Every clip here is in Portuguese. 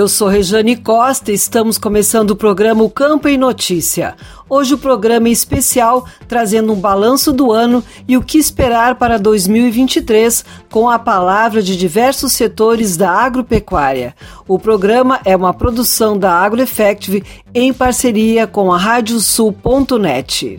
Eu sou Rejane Costa e estamos começando o programa O Campo em Notícia. Hoje o programa é especial trazendo um balanço do ano e o que esperar para 2023 com a palavra de diversos setores da agropecuária. O programa é uma produção da AgroEffective em parceria com a Radiosul.net.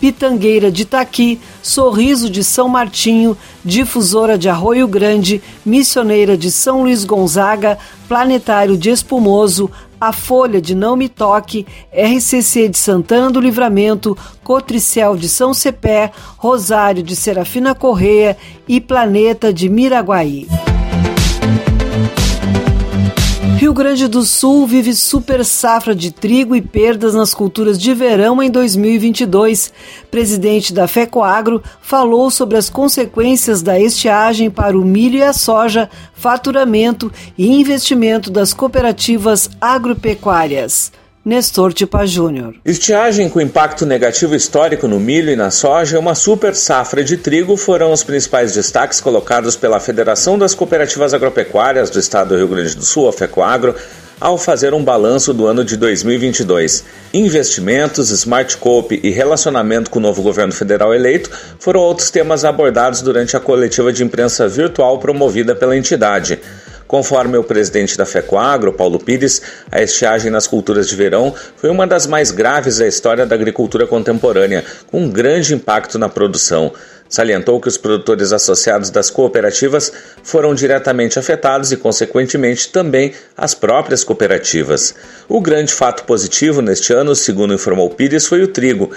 Pitangueira de Itaqui, Sorriso de São Martinho, Difusora de Arroio Grande, Missioneira de São Luís Gonzaga, Planetário de Espumoso, A Folha de Não Me Toque, RCC de Santana do Livramento, Cotricel de São Cepé, Rosário de Serafina Correia e Planeta de Miraguaí. Rio Grande do Sul vive super safra de trigo e perdas nas culturas de verão em 2022. Presidente da FECOAGRO falou sobre as consequências da estiagem para o milho e a soja, faturamento e investimento das cooperativas agropecuárias. Nestor Tipa Júnior. Estiagem com impacto negativo histórico no milho e na soja uma super safra de trigo foram os principais destaques colocados pela Federação das Cooperativas Agropecuárias do Estado do Rio Grande do Sul, a FECOAGRO, ao fazer um balanço do ano de 2022. Investimentos, Smart Cope e relacionamento com o novo governo federal eleito foram outros temas abordados durante a coletiva de imprensa virtual promovida pela entidade. Conforme o presidente da FECOAGRO, Paulo Pires, a estiagem nas culturas de verão foi uma das mais graves da história da agricultura contemporânea, com um grande impacto na produção. Salientou que os produtores associados das cooperativas foram diretamente afetados e, consequentemente, também as próprias cooperativas. O grande fato positivo neste ano, segundo informou Pires, foi o trigo.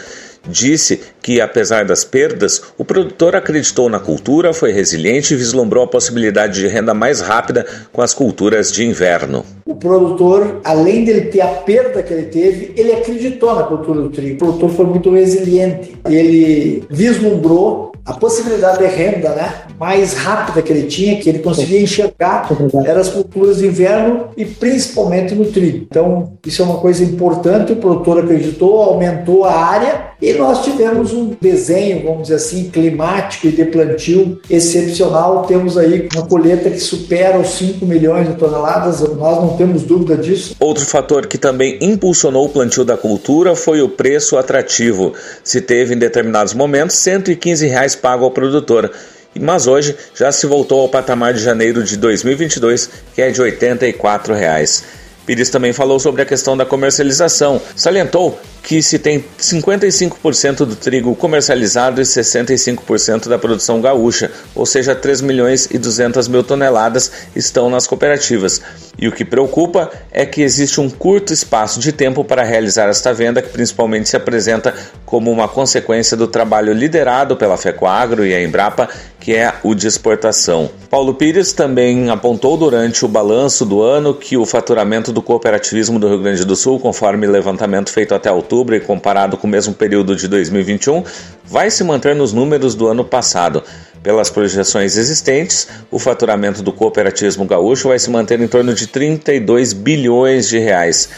Disse que, apesar das perdas, o produtor acreditou na cultura, foi resiliente e vislumbrou a possibilidade de renda mais rápida com as culturas de inverno. O produtor, além dele ter a perda que ele teve, ele acreditou na cultura do trigo. O produtor foi muito resiliente. Ele vislumbrou a possibilidade de renda né, mais rápida que ele tinha, que ele conseguia enxergar, eram as culturas de inverno e principalmente no trigo. Então, isso é uma coisa importante, o produtor acreditou, aumentou a área e nós tivemos um desenho, vamos dizer assim, climático e de plantio excepcional. Temos aí uma colheita que supera os 5 milhões de toneladas, nós não temos dúvida disso. Outro fator que também impulsionou o plantio da cultura foi o preço atrativo. Se teve em determinados momentos 115 reais pago ao produtor mas hoje já se voltou ao patamar de janeiro de 2022, que é de 84 reais. Pires também falou sobre a questão da comercialização. Salientou que se tem 55% do trigo comercializado e 65% da produção gaúcha, ou seja, 3 milhões e 200 mil toneladas estão nas cooperativas. E o que preocupa é que existe um curto espaço de tempo para realizar esta venda, que principalmente se apresenta como uma consequência do trabalho liderado pela FECOAGRO e a Embrapa, que é o de exportação. Paulo Pires também apontou durante o balanço do ano que o faturamento do cooperativismo do Rio Grande do Sul, conforme levantamento feito até outubro e comparado com o mesmo período de 2021, vai se manter nos números do ano passado. Pelas projeções existentes, o faturamento do cooperativismo gaúcho vai se manter em torno de 32 bilhões de reais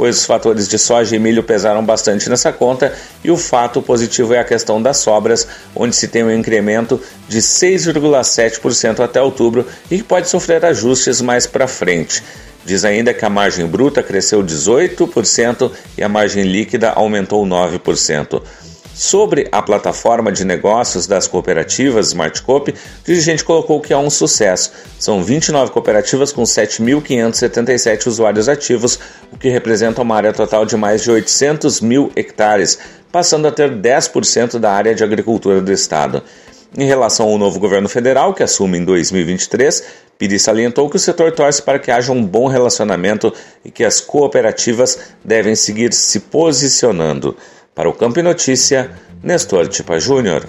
pois os fatores de soja e milho pesaram bastante nessa conta e o fato positivo é a questão das sobras, onde se tem um incremento de 6,7% até outubro e que pode sofrer ajustes mais para frente. Diz ainda que a margem bruta cresceu 18% e a margem líquida aumentou 9%. Sobre a plataforma de negócios das cooperativas Smartcoop, o dirigente colocou que é um sucesso. São 29 cooperativas com 7.577 usuários ativos, o que representa uma área total de mais de 800 mil hectares, passando a ter 10% da área de agricultura do estado. Em relação ao novo governo federal, que assume em 2023, Pires salientou que o setor torce para que haja um bom relacionamento e que as cooperativas devem seguir se posicionando. Para o Campo Notícia, Nestor Tipa Júnior.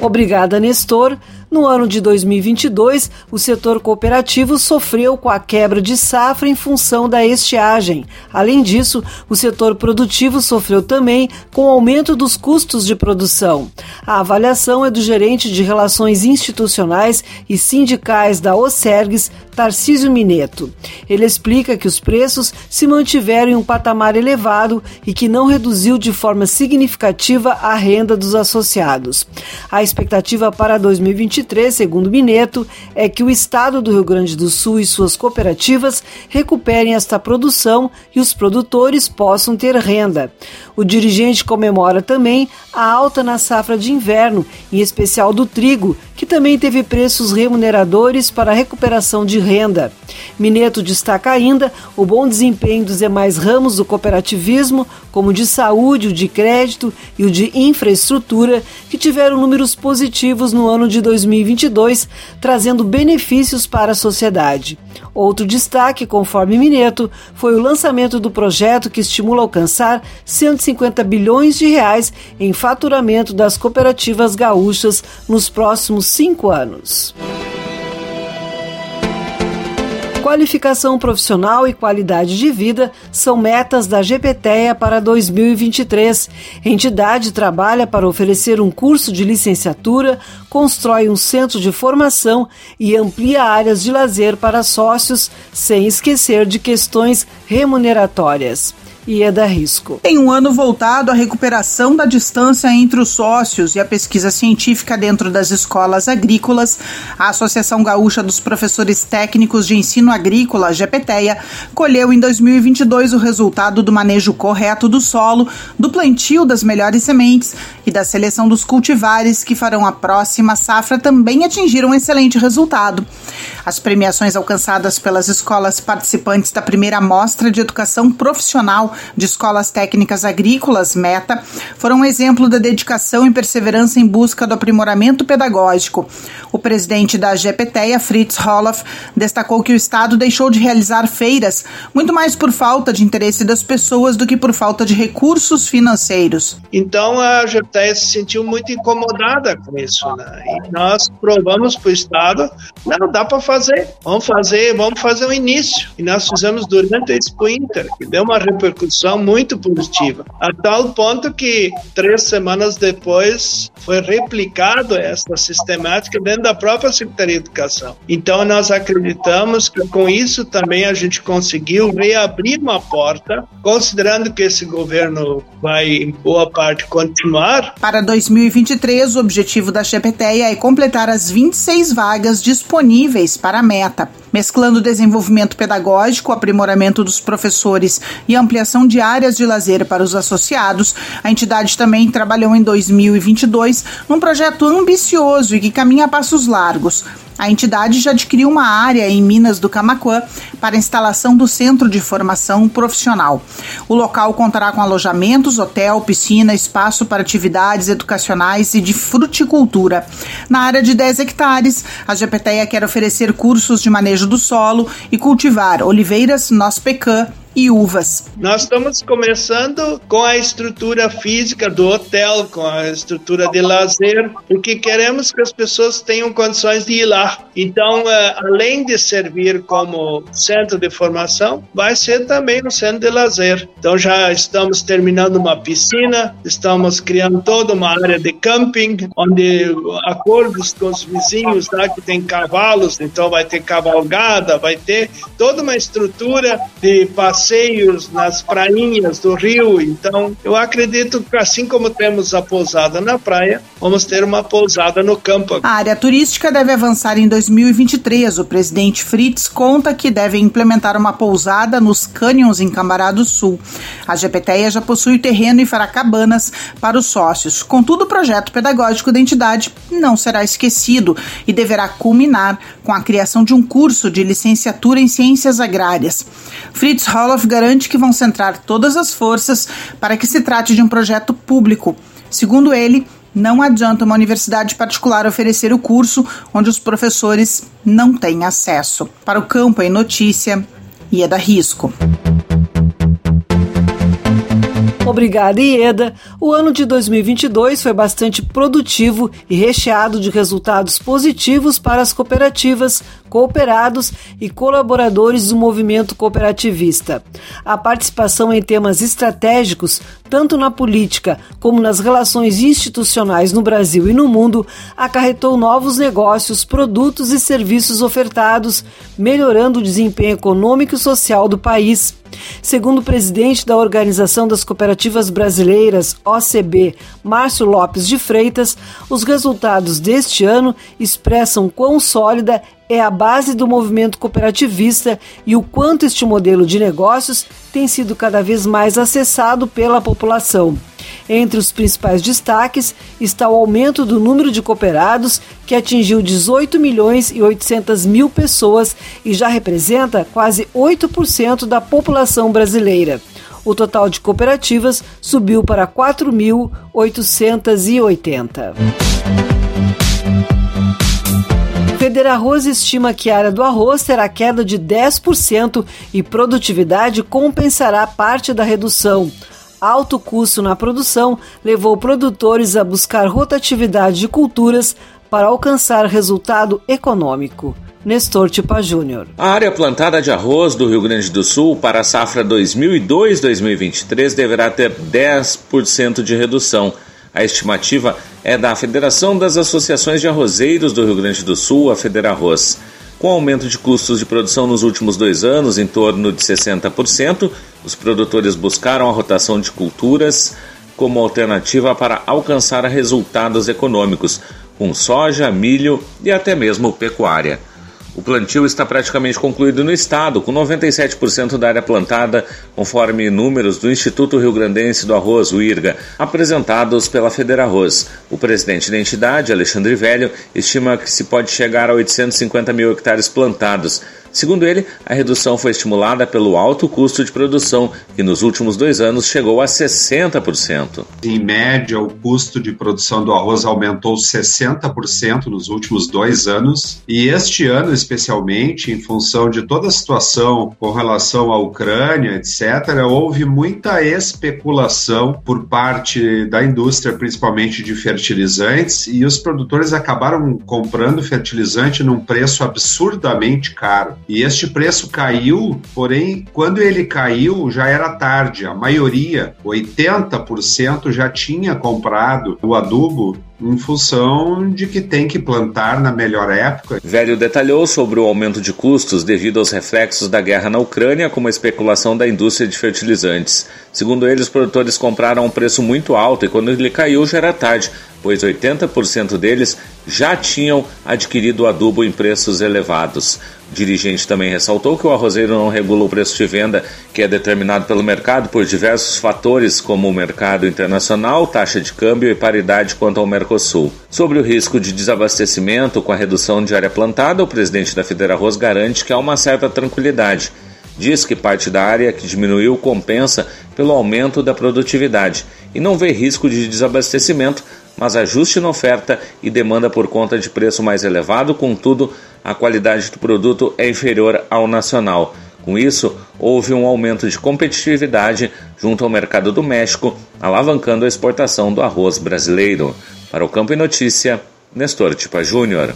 Obrigada, Nestor. No ano de 2022, o setor cooperativo sofreu com a quebra de safra em função da estiagem. Além disso, o setor produtivo sofreu também com o aumento dos custos de produção. A avaliação é do gerente de Relações Institucionais e Sindicais da OSERGS, Tarcísio Mineto. Ele explica que os preços se mantiveram em um patamar elevado e que não reduziu de forma significativa a renda dos associados. A expectativa para 2023, segundo Mineto, é que o Estado do Rio Grande do Sul e suas cooperativas recuperem esta produção e os produtores possam ter renda. O dirigente comemora também a alta na safra de inverno, em especial do trigo, que também teve preços remuneradores para a recuperação de renda. Mineto destaca ainda o bom desempenho dos demais ramos do cooperativismo, como o de saúde, o de crédito e o de infraestrutura, que tiveram números positivos no ano de 2022, trazendo benefícios para a sociedade. Outro destaque, conforme Mineto, foi o lançamento do projeto que estimula alcançar 150 bilhões de reais em faturamento das cooperativas gaúchas nos próximos cinco anos. Qualificação profissional e qualidade de vida são metas da GPTEA para 2023. A entidade trabalha para oferecer um curso de licenciatura, constrói um centro de formação e amplia áreas de lazer para sócios, sem esquecer de questões remuneratórias. Ieda Risco. Em um ano voltado à recuperação da distância entre os sócios e a pesquisa científica dentro das escolas agrícolas, a Associação Gaúcha dos Professores Técnicos de Ensino Agrícola, GPTEA, colheu em 2022 o resultado do manejo correto do solo, do plantio das melhores sementes e da seleção dos cultivares que farão a próxima safra também atingir um excelente resultado. As premiações alcançadas pelas escolas participantes da primeira mostra de educação profissional de Escolas Técnicas Agrícolas, META, foram um exemplo da dedicação e perseverança em busca do aprimoramento pedagógico. O presidente da GPTEA, Fritz Holoff, destacou que o Estado deixou de realizar feiras, muito mais por falta de interesse das pessoas do que por falta de recursos financeiros. Então a GPTEA se sentiu muito incomodada com isso. Né? E nós provamos para o Estado, não, dá para fazer, vamos fazer, vamos fazer o um início. E nós fizemos durante a Expo Inter, que deu uma repercussão repercussão muito positiva, a tal ponto que três semanas depois foi replicado essa sistemática dentro da própria Secretaria de Educação. Então nós acreditamos que com isso também a gente conseguiu reabrir uma porta, considerando que esse governo vai em boa parte continuar. Para 2023, o objetivo da Chepeteia é completar as 26 vagas disponíveis para a meta, mesclando desenvolvimento pedagógico, aprimoramento dos professores e ampliação criação de áreas de lazer para os associados, a entidade também trabalhou em 2022 num projeto ambicioso e que caminha a passos largos. A entidade já adquiriu uma área em Minas do Camaquã para instalação do Centro de Formação Profissional. O local contará com alojamentos, hotel, piscina, espaço para atividades educacionais e de fruticultura. Na área de 10 hectares, a GPTEA quer oferecer cursos de manejo do solo e cultivar oliveiras, noz pecan, e uvas. Nós estamos começando com a estrutura física do hotel, com a estrutura de lazer, porque queremos que as pessoas tenham condições de ir lá. Então, eh, além de servir como centro de formação, vai ser também um centro de lazer. Então, já estamos terminando uma piscina, estamos criando toda uma área de camping, onde acordos com os vizinhos lá que tem cavalos, então vai ter cavalgada, vai ter toda uma estrutura de passeio passeios nas prainhas do rio. Então, eu acredito que assim como temos a pousada na praia, vamos ter uma pousada no campo. A área turística deve avançar em 2023. O presidente Fritz conta que deve implementar uma pousada nos cânions em Cambará do Sul. A GPTEA já possui terreno e fará cabanas para os sócios. Contudo, o projeto pedagógico da entidade não será esquecido e deverá culminar com a criação de um curso de licenciatura em ciências agrárias. Fritz Holler garante que vão centrar todas as forças para que se trate de um projeto público. Segundo ele, não adianta uma universidade particular oferecer o curso onde os professores não têm acesso. Para o campo em notícia, e é risco. Obrigada, Ieda. O ano de 2022 foi bastante produtivo e recheado de resultados positivos para as cooperativas, cooperados e colaboradores do movimento cooperativista. A participação em temas estratégicos, tanto na política como nas relações institucionais no Brasil e no mundo, acarretou novos negócios, produtos e serviços ofertados, melhorando o desempenho econômico e social do país. Segundo o presidente da Organização das Cooperativas Brasileiras, OCB, Márcio Lopes de Freitas, os resultados deste ano expressam quão sólida é a base do movimento cooperativista e o quanto este modelo de negócios tem sido cada vez mais acessado pela população. Entre os principais destaques está o aumento do número de cooperados, que atingiu 18 milhões e 800 mil pessoas e já representa quase 8% da população brasileira. O total de cooperativas subiu para 4.880. Federarroz estima que a área do arroz terá queda de 10% e produtividade compensará parte da redução. Alto custo na produção levou produtores a buscar rotatividade de culturas para alcançar resultado econômico. Nestor Tipa Júnior. A área plantada de arroz do Rio Grande do Sul para a safra 2002-2023 deverá ter 10% de redução. A estimativa é da Federação das Associações de Arrozeiros do Rio Grande do Sul, a Federarroz. Com aumento de custos de produção nos últimos dois anos, em torno de 60%, os produtores buscaram a rotação de culturas como alternativa para alcançar resultados econômicos, com soja, milho e até mesmo pecuária. O plantio está praticamente concluído no estado, com 97% da área plantada, conforme números do Instituto Rio Grandense do Arroz, o IRGA, apresentados pela Federarroz. O presidente da entidade, Alexandre Velho, estima que se pode chegar a 850 mil hectares plantados, Segundo ele, a redução foi estimulada pelo alto custo de produção, que nos últimos dois anos chegou a 60%. Em média, o custo de produção do arroz aumentou 60% nos últimos dois anos, e este ano, especialmente, em função de toda a situação com relação à Ucrânia, etc., houve muita especulação por parte da indústria, principalmente de fertilizantes, e os produtores acabaram comprando fertilizante num preço absurdamente caro. E este preço caiu, porém, quando ele caiu, já era tarde. A maioria, 80%, já tinha comprado o adubo em função de que tem que plantar na melhor época. Velho detalhou sobre o aumento de custos devido aos reflexos da guerra na Ucrânia, como a especulação da indústria de fertilizantes. Segundo ele, os produtores compraram a um preço muito alto e quando ele caiu já era tarde, pois 80% deles já tinham adquirido adubo em preços elevados. Dirigente também ressaltou que o arrozeiro não regula o preço de venda, que é determinado pelo mercado por diversos fatores, como o mercado internacional, taxa de câmbio e paridade quanto ao mercado Ecosul. Sobre o risco de desabastecimento com a redução de área plantada, o presidente da Federarroz garante que há uma certa tranquilidade. Diz que parte da área que diminuiu compensa pelo aumento da produtividade e não vê risco de desabastecimento, mas ajuste na oferta e demanda por conta de preço mais elevado, contudo, a qualidade do produto é inferior ao nacional. Com isso, houve um aumento de competitividade junto ao mercado do México, alavancando a exportação do arroz brasileiro. Para o Campo e Notícia, Nestor Tipa Júnior.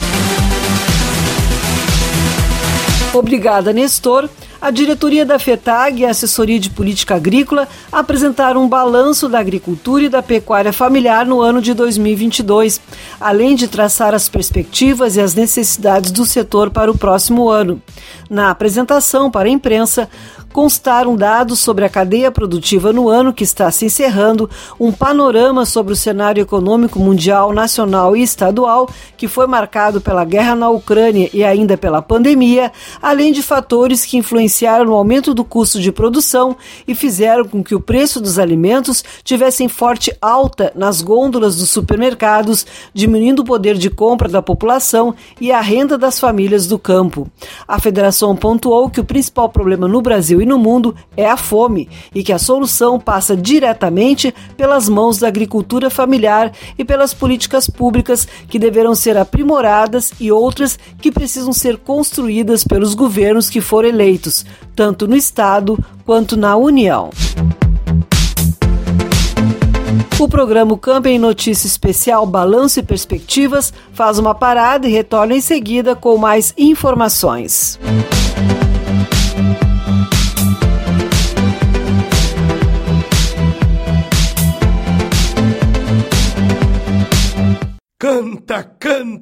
Obrigada, Nestor a diretoria da FETAG e a assessoria de política agrícola apresentaram um balanço da agricultura e da pecuária familiar no ano de 2022, além de traçar as perspectivas e as necessidades do setor para o próximo ano. Na apresentação para a imprensa, constaram dados sobre a cadeia produtiva no ano que está se encerrando, um panorama sobre o cenário econômico mundial, nacional e estadual, que foi marcado pela guerra na Ucrânia e ainda pela pandemia, além de fatores que influenciaram no aumento do custo de produção e fizeram com que o preço dos alimentos tivessem forte alta nas gôndolas dos supermercados, diminuindo o poder de compra da população e a renda das famílias do campo. A federação pontuou que o principal problema no Brasil Brasil e no mundo é a fome e que a solução passa diretamente pelas mãos da agricultura familiar e pelas políticas públicas que deverão ser aprimoradas e outras que precisam ser construídas pelos governos que foram eleitos, tanto no Estado quanto na União. O programa Campo em Notícia Especial Balanço e Perspectivas faz uma parada e retorna em seguida com mais informações. Canta,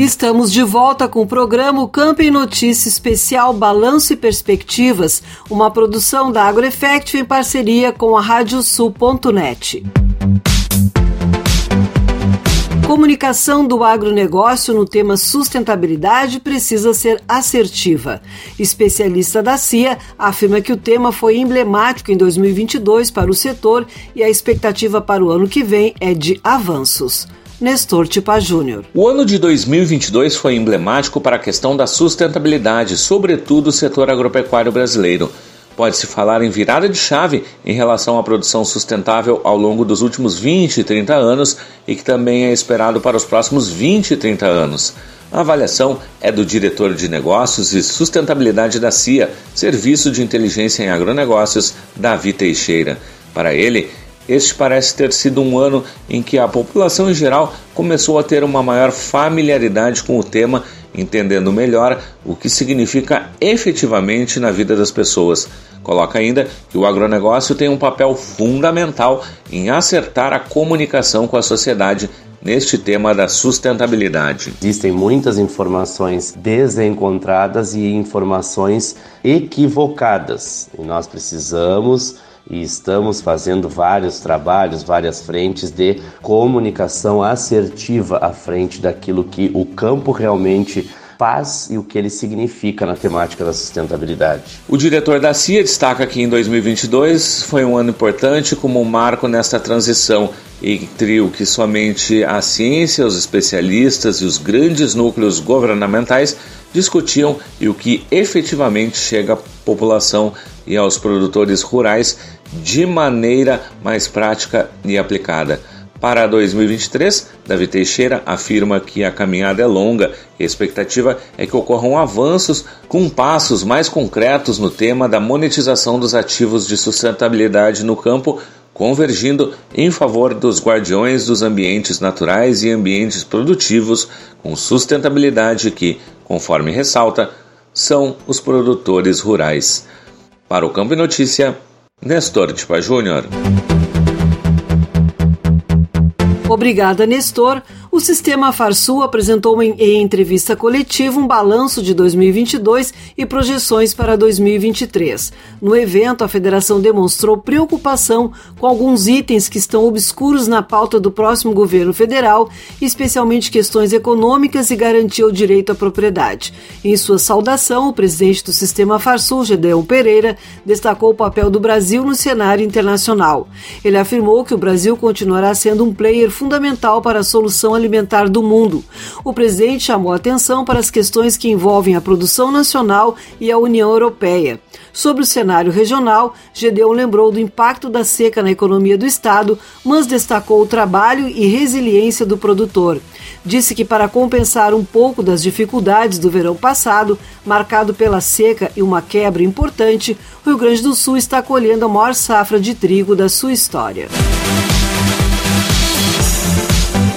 Estamos de volta com o programa Campo em Notícia Especial Balanço e Perspectivas, uma produção da AgroEffect em parceria com a Radiosul.net. Comunicação do agronegócio no tema sustentabilidade precisa ser assertiva. Especialista da CIA afirma que o tema foi emblemático em 2022 para o setor e a expectativa para o ano que vem é de avanços. Nestor Tipa Júnior. O ano de 2022 foi emblemático para a questão da sustentabilidade, sobretudo o setor agropecuário brasileiro. Pode-se falar em virada de chave em relação à produção sustentável ao longo dos últimos 20 e 30 anos e que também é esperado para os próximos 20 e 30 anos. A avaliação é do diretor de negócios e sustentabilidade da CIA, Serviço de Inteligência em Agronegócios, Davi Teixeira. Para ele, este parece ter sido um ano em que a população em geral começou a ter uma maior familiaridade com o tema, entendendo melhor o que significa efetivamente na vida das pessoas. Coloca ainda que o agronegócio tem um papel fundamental em acertar a comunicação com a sociedade neste tema da sustentabilidade. Existem muitas informações desencontradas e informações equivocadas, e nós precisamos e estamos fazendo vários trabalhos, várias frentes de comunicação assertiva à frente daquilo que o campo realmente faz e o que ele significa na temática da sustentabilidade. O diretor da CIA destaca que em 2022 foi um ano importante como um marco nesta transição entre o que somente a ciência, os especialistas e os grandes núcleos governamentais discutiam e o que efetivamente chega à população e aos produtores rurais de maneira mais prática e aplicada. Para 2023, Davi Teixeira afirma que a caminhada é longa e a expectativa é que ocorram avanços com passos mais concretos no tema da monetização dos ativos de sustentabilidade no campo, convergindo em favor dos guardiões dos ambientes naturais e ambientes produtivos com sustentabilidade que, conforme ressalta, são os produtores rurais. Para o Campo e Notícia, Nestor Tipa Júnior. Obrigada, Nestor. O Sistema Farsul apresentou em entrevista coletiva um balanço de 2022 e projeções para 2023. No evento, a federação demonstrou preocupação com alguns itens que estão obscuros na pauta do próximo governo federal, especialmente questões econômicas e garantia o direito à propriedade. Em sua saudação, o presidente do Sistema Farsul, Gedeon Pereira, destacou o papel do Brasil no cenário internacional. Ele afirmou que o Brasil continuará sendo um player fundamental para a solução alimentar do mundo. O presidente chamou atenção para as questões que envolvem a produção nacional e a União Europeia. Sobre o cenário regional, Gedeon lembrou do impacto da seca na economia do estado, mas destacou o trabalho e resiliência do produtor. Disse que para compensar um pouco das dificuldades do verão passado, marcado pela seca e uma quebra importante, o Rio Grande do Sul está colhendo a maior safra de trigo da sua história.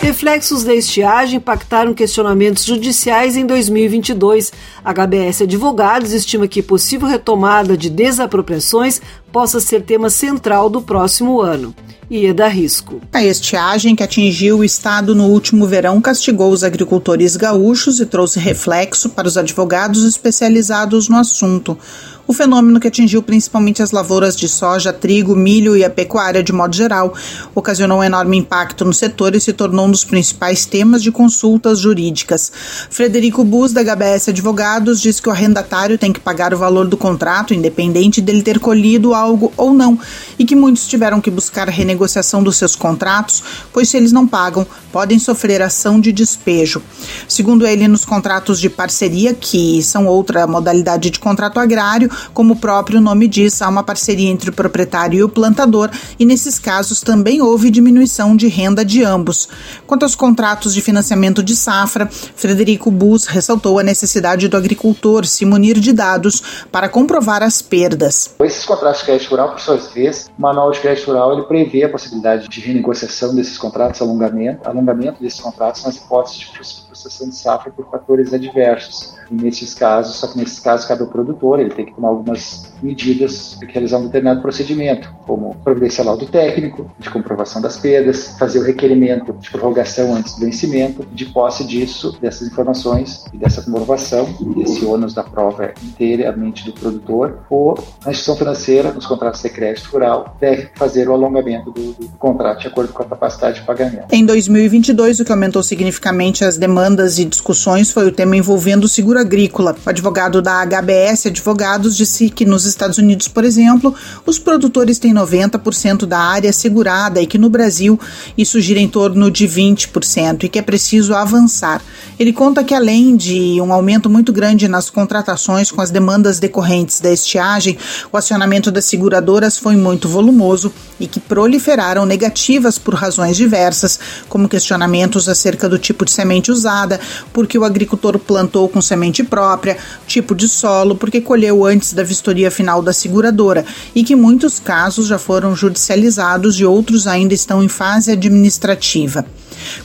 Reflexos da estiagem impactaram questionamentos judiciais em 2022. A HBS Advogados estima que possível retomada de desapropriações possa ser tema central do próximo ano. Ieda Risco. A estiagem que atingiu o estado no último verão castigou os agricultores gaúchos e trouxe reflexo para os advogados especializados no assunto. O fenômeno que atingiu principalmente as lavouras de soja, trigo, milho e a pecuária de modo geral ocasionou um enorme impacto no setor e se tornou um dos principais temas de consultas jurídicas. Frederico Bus, da HBS Advogados, diz que o arrendatário tem que pagar o valor do contrato, independente dele ter colhido algo ou não, e que muitos tiveram que buscar renegociação dos seus contratos, pois se eles não pagam, podem sofrer ação de despejo. Segundo ele, nos contratos de parceria, que são outra modalidade de contrato agrário, como o próprio nome diz, há uma parceria entre o proprietário e o plantador, e nesses casos também houve diminuição de renda de ambos. Quanto aos contratos de financiamento de safra, Frederico Bus ressaltou a necessidade do agricultor se munir de dados para comprovar as perdas. Esses contratos de crédito rural, por sua vez, o manual de crédito rural ele prevê a possibilidade de renegociação desses contratos, alongamento, alongamento desses contratos nas hipóteses de frustração de safra por fatores adversos. E nesses casos, só que nesses casos cabe ao produtor, ele tem que algumas medidas, que realizar um determinado procedimento, como providenciar laudo técnico, de comprovação das perdas, fazer o requerimento de prorrogação antes do vencimento, de posse disso, dessas informações e dessa comprovação, desse ônus da prova é inteiramente do produtor, ou a instituição financeira, nos contratos de crédito rural, deve fazer o alongamento do, do contrato de acordo com a capacidade de pagamento. Em 2022, o que aumentou significativamente as demandas e discussões foi o tema envolvendo o seguro agrícola. O advogado da HBS Advogados disse que nos Estados Unidos, por exemplo, os produtores têm 90% da área segurada e que no Brasil isso gira em torno de 20% e que é preciso avançar. Ele conta que além de um aumento muito grande nas contratações com as demandas decorrentes da estiagem, o acionamento das seguradoras foi muito volumoso e que proliferaram negativas por razões diversas, como questionamentos acerca do tipo de semente usada, porque o agricultor plantou com semente própria, tipo de solo, porque colheu antes da vistoria final da seguradora e que muitos casos já foram judicializados e outros ainda estão em fase administrativa.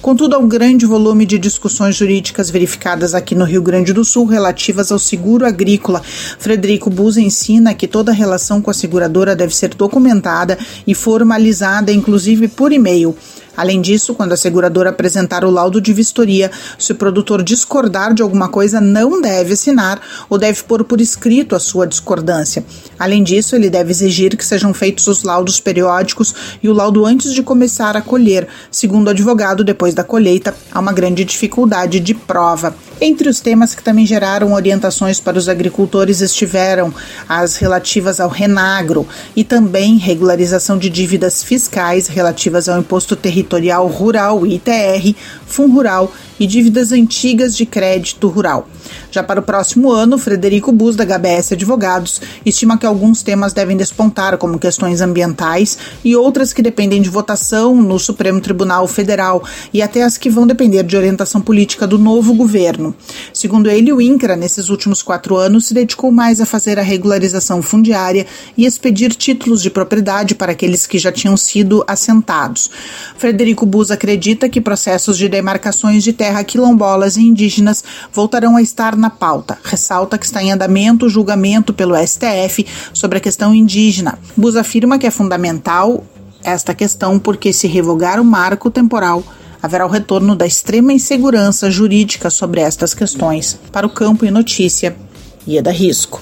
Contudo, ao grande volume de discussões jurídicas verificadas aqui no Rio Grande do Sul relativas ao seguro agrícola, Frederico Bus ensina que toda relação com a seguradora deve ser documentada e formalizada, inclusive por e-mail. Além disso, quando a seguradora apresentar o laudo de vistoria, se o produtor discordar de alguma coisa, não deve assinar ou deve pôr por escrito a sua discordância. Além disso, ele deve exigir que sejam feitos os laudos periódicos e o laudo antes de começar a colher. Segundo o advogado, depois da colheita, há uma grande dificuldade de prova. Entre os temas que também geraram orientações para os agricultores estiveram as relativas ao Renagro e também regularização de dívidas fiscais relativas ao Imposto Territorial Rural, ITR, Fundo Rural e dívidas antigas de crédito rural. Já para o próximo ano, Frederico Bus, da HBS Advogados, estima que alguns temas devem despontar, como questões ambientais e outras que dependem de votação no Supremo Tribunal Federal e até as que vão depender de orientação política do novo governo. Segundo ele, o INCRA, nesses últimos quatro anos, se dedicou mais a fazer a regularização fundiária e expedir títulos de propriedade para aqueles que já tinham sido assentados. Bus acredita que processos de demarcações de terra quilombolas e indígenas voltarão a estar na pauta. Ressalta que está em andamento o julgamento pelo STF sobre a questão indígena. Bus afirma que é fundamental esta questão porque se revogar o marco temporal haverá o retorno da extrema insegurança jurídica sobre estas questões para o campo e notícia. Ieda Risco.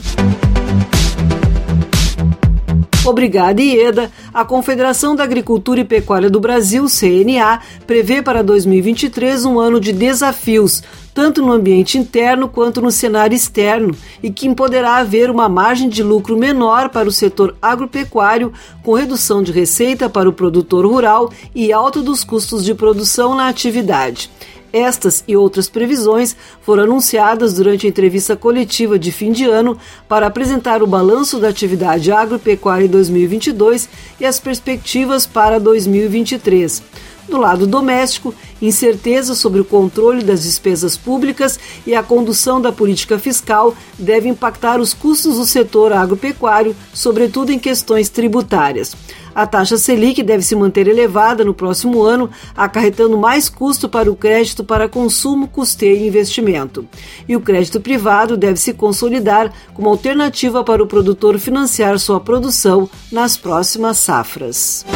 Obrigada, Ieda. A Confederação da Agricultura e Pecuária do Brasil, CNA, prevê para 2023 um ano de desafios, tanto no ambiente interno quanto no cenário externo, e que poderá haver uma margem de lucro menor para o setor agropecuário, com redução de receita para o produtor rural e alta dos custos de produção na atividade. Estas e outras previsões foram anunciadas durante a entrevista coletiva de fim de ano para apresentar o balanço da atividade agropecuária em 2022 e as perspectivas para 2023. Do lado doméstico, incerteza sobre o controle das despesas públicas e a condução da política fiscal deve impactar os custos do setor agropecuário, sobretudo em questões tributárias. A taxa Selic deve se manter elevada no próximo ano, acarretando mais custo para o crédito para consumo, custeio e investimento. E o crédito privado deve se consolidar como alternativa para o produtor financiar sua produção nas próximas safras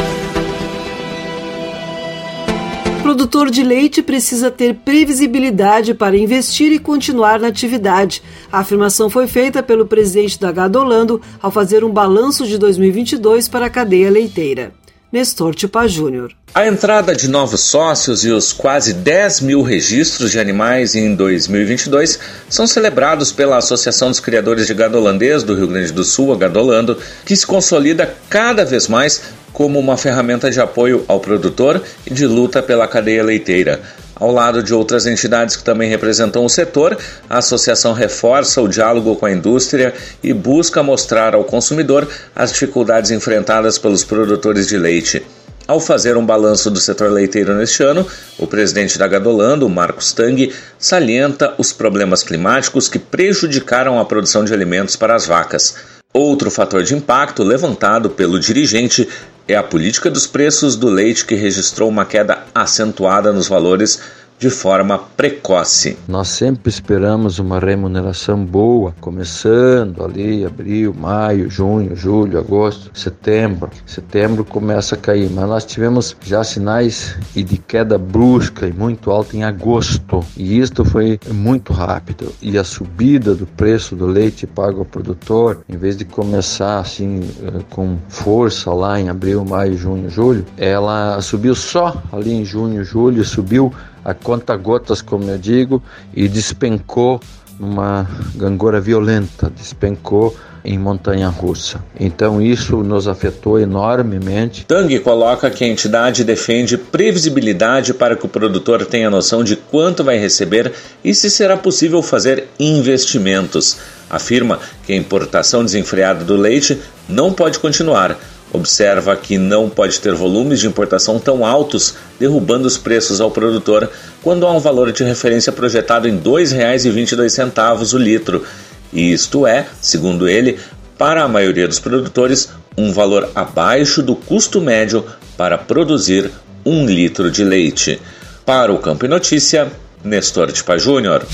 produtor de leite precisa ter previsibilidade para investir e continuar na atividade. A afirmação foi feita pelo presidente da Gadolando ao fazer um balanço de 2022 para a cadeia leiteira. Nestor Tipa Júnior. A entrada de novos sócios e os quase 10 mil registros de animais em 2022 são celebrados pela Associação dos Criadores de Gado Holandês do Rio Grande do Sul, a Gadolando, que se consolida cada vez mais como uma ferramenta de apoio ao produtor e de luta pela cadeia leiteira. Ao lado de outras entidades que também representam o setor, a associação reforça o diálogo com a indústria e busca mostrar ao consumidor as dificuldades enfrentadas pelos produtores de leite. Ao fazer um balanço do setor leiteiro neste ano, o presidente da Gadolando, Marcos Tang, salienta os problemas climáticos que prejudicaram a produção de alimentos para as vacas. Outro fator de impacto levantado pelo dirigente é a política dos preços do leite que registrou uma queda acentuada nos valores de forma precoce. Nós sempre esperamos uma remuneração boa, começando ali abril, maio, junho, julho, agosto, setembro. Setembro começa a cair, mas nós tivemos já sinais e de queda brusca e muito alta em agosto. E isto foi muito rápido. E a subida do preço do leite pago ao produtor, em vez de começar assim eh, com força lá em abril, maio, junho, julho, ela subiu só ali em junho, julho, subiu a conta gotas, como eu digo, e despencou numa gangorra violenta, despencou em montanha russa. Então isso nos afetou enormemente. Tang coloca que a entidade defende previsibilidade para que o produtor tenha noção de quanto vai receber e se será possível fazer investimentos. Afirma que a importação desenfreada do leite não pode continuar Observa que não pode ter volumes de importação tão altos, derrubando os preços ao produtor, quando há um valor de referência projetado em R$ 2,22 o litro. Isto é, segundo ele, para a maioria dos produtores, um valor abaixo do custo médio para produzir um litro de leite. Para o Campo Notícia, Nestor Tipa Júnior.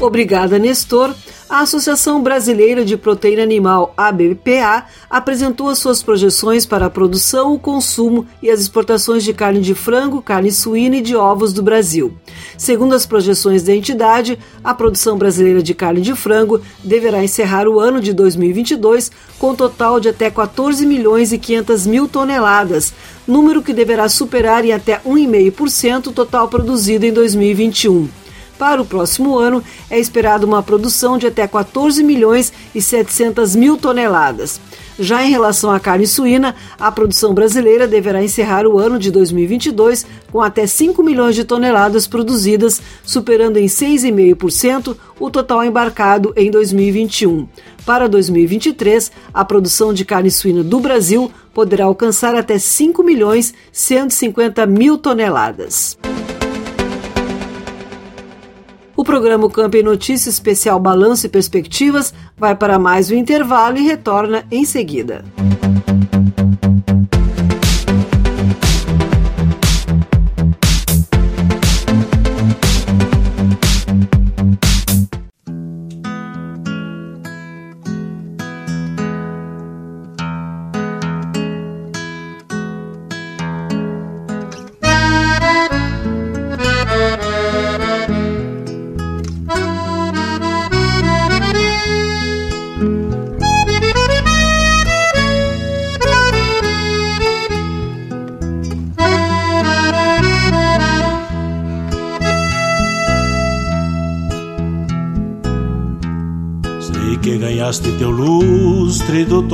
Obrigada, Nestor. A Associação Brasileira de Proteína Animal, ABPA, apresentou as suas projeções para a produção, o consumo e as exportações de carne de frango, carne suína e de ovos do Brasil. Segundo as projeções da entidade, a produção brasileira de carne de frango deverá encerrar o ano de 2022 com um total de até 14 milhões e 500 mil toneladas, número que deverá superar em até 1,5% o total produzido em 2021. Para o próximo ano, é esperada uma produção de até 14 milhões e 700 mil toneladas. Já em relação à carne suína, a produção brasileira deverá encerrar o ano de 2022 com até 5 milhões de toneladas produzidas, superando em 6,5% o total embarcado em 2021. Para 2023, a produção de carne suína do Brasil poderá alcançar até 5 milhões 150 mil toneladas. Programa Campo em Notícias Especial Balanço e Perspectivas vai para mais um intervalo e retorna em seguida. ganhaste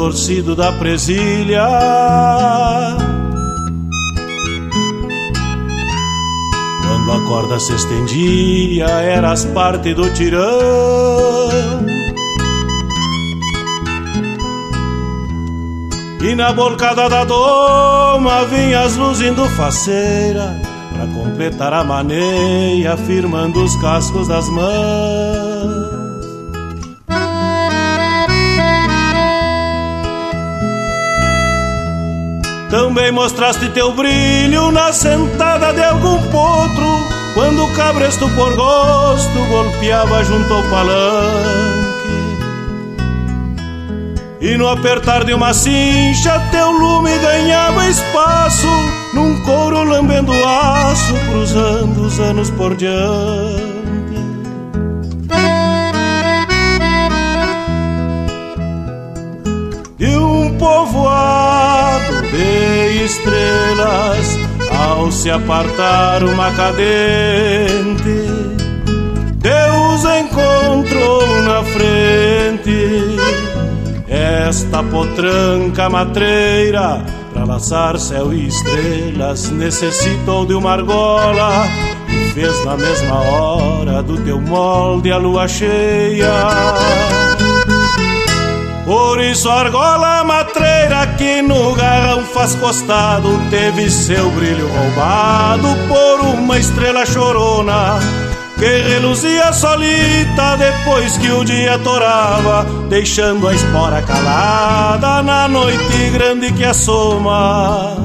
torcido da presilha. Quando a corda se estendia, eras parte do tirão. E na bolcada da doma vinhas luzindo faceira Pra completar a maneia, firmando os cascos das mãos Também mostraste teu brilho na sentada de algum potro, quando o cabresto por gosto golpeava junto ao palanque. E no apertar de uma cincha, teu lume ganhava espaço, num couro lambendo aço, cruzando os anos por diante. Se apartar uma cadente. Deus encontrou na frente esta potranca matreira para laçar céu e estrelas. Necessitou de uma argola e fez na mesma hora do teu molde a lua cheia. Por isso argola matreira que no garrão faz costado Teve seu brilho roubado por uma estrela chorona Que reluzia solita depois que o dia torava Deixando a espora calada na noite grande que assoma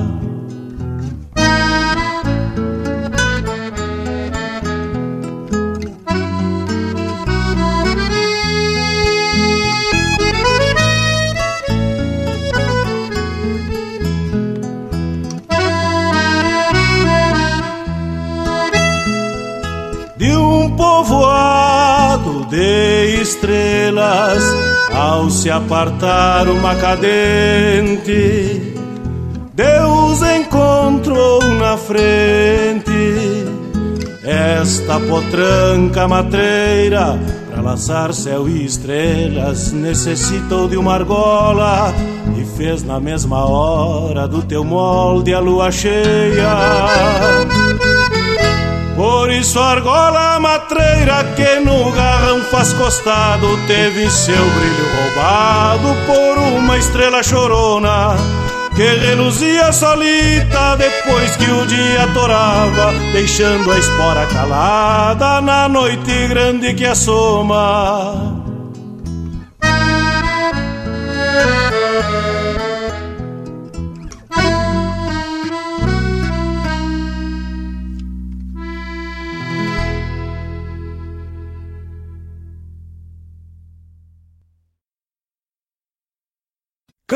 de estrelas, ao se apartar uma cadente, Deus encontrou na frente esta potranca matreira para laçar céu e estrelas. Necessitou de uma argola e fez na mesma hora do teu molde a lua cheia. Por isso a argola matreira que no garrão faz costado Teve seu brilho roubado por uma estrela chorona Que reluzia solita depois que o dia torava Deixando a espora calada na noite grande que assoma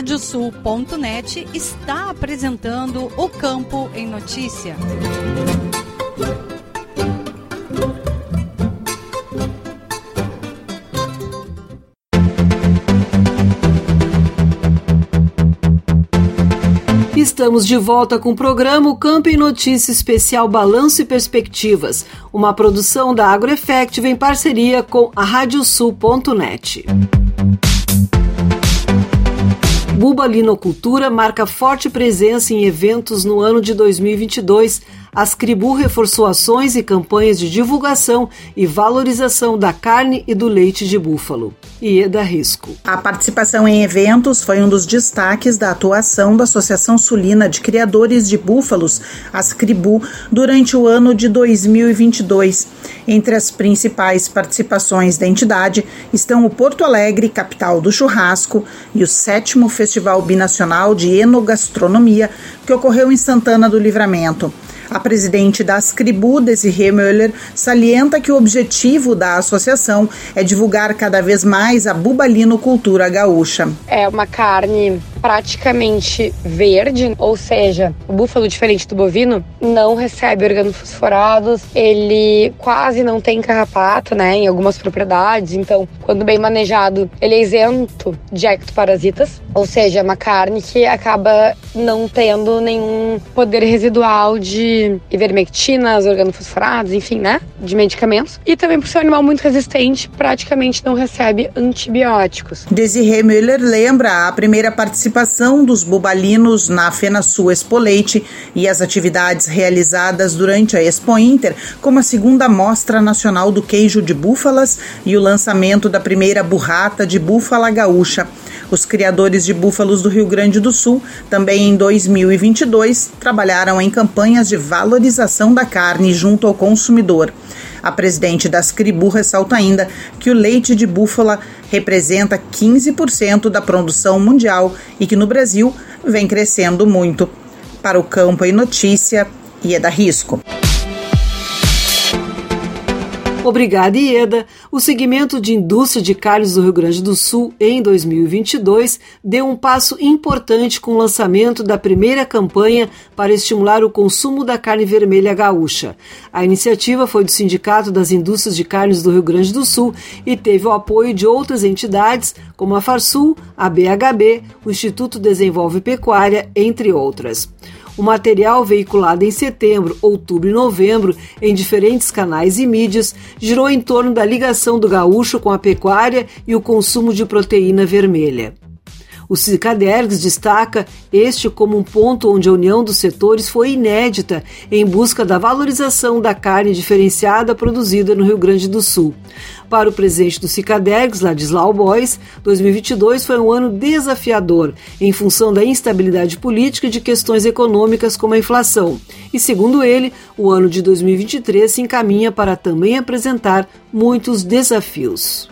Radiosul.net está apresentando o Campo em Notícia. Estamos de volta com o programa Campo em Notícia Especial Balanço e Perspectivas, uma produção da AgroEffective em parceria com a Radiosul.net. Bubalinocultura marca forte presença em eventos no ano de 2022. Ascribu reforçou ações e campanhas de divulgação e valorização da carne e do leite de búfalo. Ieda Risco. A participação em eventos foi um dos destaques da atuação da Associação Sulina de Criadores de Búfalos, Ascribu, durante o ano de 2022. Entre as principais participações da entidade estão o Porto Alegre, capital do churrasco, e o sétimo Festival Binacional de Enogastronomia, que ocorreu em Santana do Livramento. A presidente da Ascribu, Desiree Müller, salienta que o objetivo da associação é divulgar cada vez mais a bubalinocultura gaúcha. É uma carne praticamente verde, ou seja, o búfalo, diferente do bovino, não recebe organofosforados, ele quase não tem carrapato, né, em algumas propriedades, então, quando bem manejado, ele é isento de ectoparasitas, ou seja, é uma carne que acaba não tendo nenhum poder residual de ivermectinas, organofosforados, enfim, né, de medicamentos, e também por ser um animal muito resistente, praticamente não recebe antibióticos. Desiree Müller lembra a primeira participação dos bubalinos na FenaSul Expoleite e as atividades realizadas durante a Expo Inter, como a segunda Mostra Nacional do Queijo de Búfalas e o lançamento da primeira burrata de búfala gaúcha. Os criadores de búfalos do Rio Grande do Sul, também em 2022, trabalharam em campanhas de valorização da carne junto ao consumidor. A presidente das Cribu ressalta ainda que o leite de búfala representa 15% da produção mundial e que no Brasil vem crescendo muito. Para o Campo e Notícia, Ieda Risco. Obrigada, Ieda. O segmento de indústria de carnes do Rio Grande do Sul, em 2022, deu um passo importante com o lançamento da primeira campanha para estimular o consumo da carne vermelha gaúcha. A iniciativa foi do Sindicato das Indústrias de Carnes do Rio Grande do Sul e teve o apoio de outras entidades, como a Farsul, a BHB, o Instituto Desenvolve Pecuária, entre outras. O material veiculado em setembro, outubro e novembro em diferentes canais e mídias girou em torno da ligação do gaúcho com a pecuária e o consumo de proteína vermelha. O Cicadergs destaca este como um ponto onde a união dos setores foi inédita em busca da valorização da carne diferenciada produzida no Rio Grande do Sul. Para o presidente do Cicadergs, Ladislau Boys, 2022 foi um ano desafiador em função da instabilidade política e de questões econômicas como a inflação. E segundo ele, o ano de 2023 se encaminha para também apresentar muitos desafios.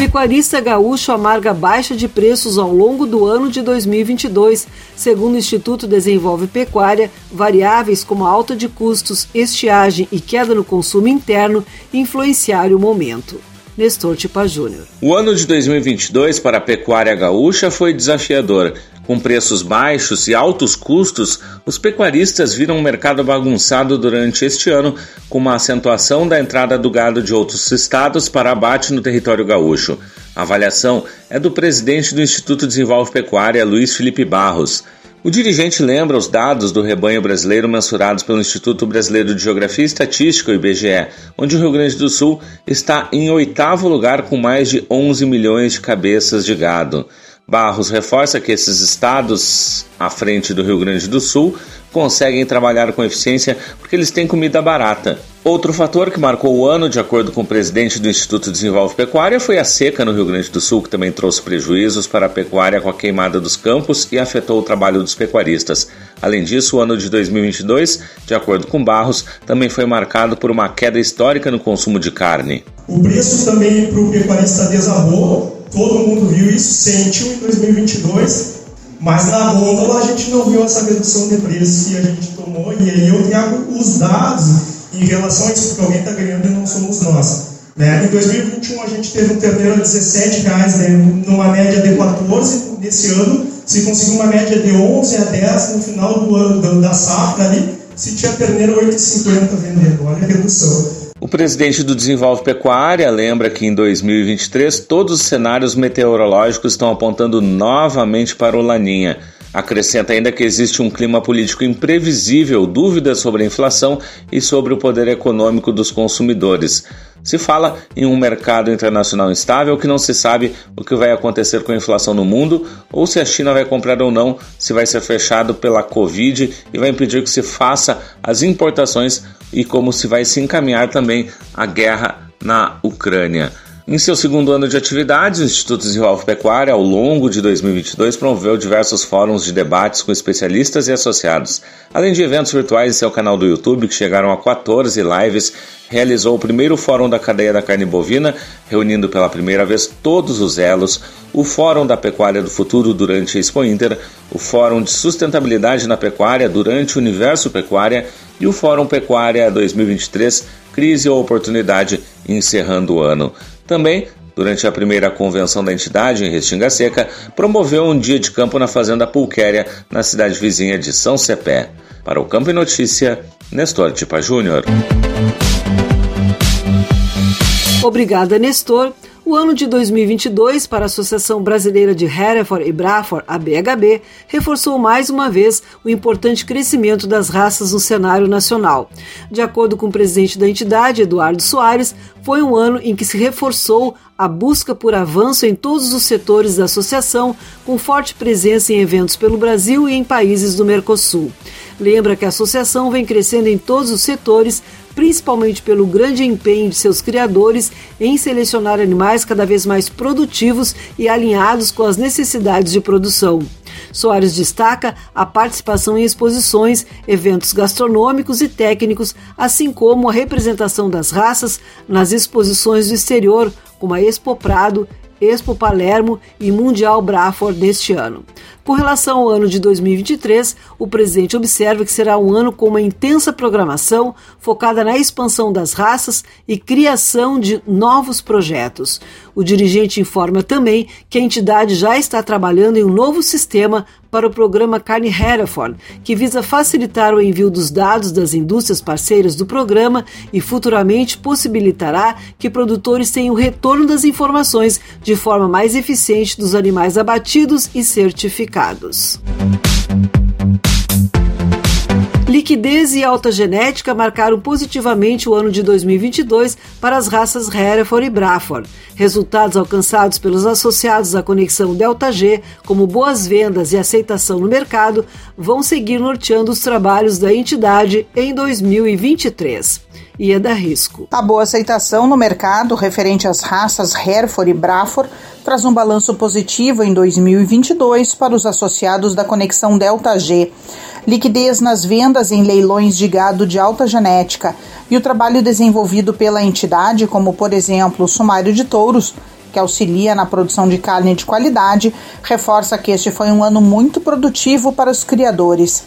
Pecuarista gaúcho amarga baixa de preços ao longo do ano de 2022. Segundo o Instituto Desenvolve Pecuária, variáveis como alta de custos, estiagem e queda no consumo interno influenciaram o momento. Nestor Tipa Júnior. O ano de 2022 para a pecuária gaúcha foi desafiador. Com preços baixos e altos custos, os pecuaristas viram um mercado bagunçado durante este ano, com uma acentuação da entrada do gado de outros estados para abate no território gaúcho. A avaliação é do presidente do Instituto Desenvolve Pecuária, Luiz Felipe Barros. O dirigente lembra os dados do rebanho brasileiro mensurados pelo Instituto Brasileiro de Geografia e Estatística, IBGE, onde o Rio Grande do Sul está em oitavo lugar com mais de 11 milhões de cabeças de gado. Barros reforça que esses estados à frente do Rio Grande do Sul conseguem trabalhar com eficiência porque eles têm comida barata. Outro fator que marcou o ano, de acordo com o presidente do Instituto Desenvolve Pecuária, foi a seca no Rio Grande do Sul, que também trouxe prejuízos para a pecuária com a queimada dos campos e afetou o trabalho dos pecuaristas. Além disso, o ano de 2022, de acordo com Barros, também foi marcado por uma queda histórica no consumo de carne. O preço também para o pecuarista desabou, todo mundo viu isso, sentiu em 2022, mas na gôndola a gente não viu essa redução de preço que a gente tomou, e aí eu trago os dados em relação a isso, porque alguém está ganhando e não somos nós. Né? Em 2021 a gente teve um terneiro a 17 reais, né? numa média de 14 nesse ano, se conseguiu uma média de 11 a 10 no final do ano da safra ali, se tinha terneiro 8,50 vendendo, olha a redução. O presidente do Desenvolve Pecuária lembra que em 2023 todos os cenários meteorológicos estão apontando novamente para o Laninha. Acrescenta ainda que existe um clima político imprevisível, dúvidas sobre a inflação e sobre o poder econômico dos consumidores. Se fala em um mercado internacional instável que não se sabe o que vai acontecer com a inflação no mundo ou se a China vai comprar ou não, se vai ser fechado pela Covid e vai impedir que se faça as importações e como se vai se encaminhar também a guerra na Ucrânia. Em seu segundo ano de atividades, o Instituto Desenvolve Pecuária, ao longo de 2022, promoveu diversos fóruns de debates com especialistas e associados. Além de eventos virtuais em seu canal do YouTube, que chegaram a 14 lives, realizou o primeiro Fórum da Cadeia da Carne Bovina, reunindo pela primeira vez todos os elos, o Fórum da Pecuária do Futuro durante a Expo Inter, o Fórum de Sustentabilidade na Pecuária durante o Universo Pecuária e o Fórum Pecuária 2023, Crise ou Oportunidade, encerrando o ano. Também, durante a primeira convenção da entidade em Restinga Seca, promoveu um dia de campo na Fazenda Pulquéria, na cidade vizinha de São Cepé. Para o Campo e Notícia, Nestor Tipa Júnior. Obrigada, Nestor. O ano de 2022 para a Associação Brasileira de Hereford e Braford, a BHB, reforçou mais uma vez o importante crescimento das raças no cenário nacional. De acordo com o presidente da entidade, Eduardo Soares, foi um ano em que se reforçou a busca por avanço em todos os setores da associação, com forte presença em eventos pelo Brasil e em países do Mercosul. Lembra que a associação vem crescendo em todos os setores, principalmente pelo grande empenho de seus criadores em selecionar animais cada vez mais produtivos e alinhados com as necessidades de produção. Soares destaca a participação em exposições, eventos gastronômicos e técnicos, assim como a representação das raças nas exposições do exterior, como a Expo Prado Expo Palermo e Mundial Braford deste ano. Com relação ao ano de 2023, o presidente observa que será um ano com uma intensa programação focada na expansão das raças e criação de novos projetos. O dirigente informa também que a entidade já está trabalhando em um novo sistema para o programa Carne Hereford, que visa facilitar o envio dos dados das indústrias parceiras do programa e futuramente possibilitará que produtores tenham retorno das informações de forma mais eficiente dos animais abatidos e certificados. Liquidez e alta genética marcaram positivamente o ano de 2022 para as raças Hereford e Braford. Resultados alcançados pelos associados à conexão Delta G, como boas vendas e aceitação no mercado, vão seguir norteando os trabalhos da entidade em 2023 e é da risco. A boa aceitação no mercado referente às raças Hereford e Braford traz um balanço positivo em 2022 para os associados da conexão Delta G liquidez nas vendas em leilões de gado de alta genética e o trabalho desenvolvido pela entidade, como por exemplo o Sumário de Touros, que auxilia na produção de carne de qualidade, reforça que este foi um ano muito produtivo para os criadores.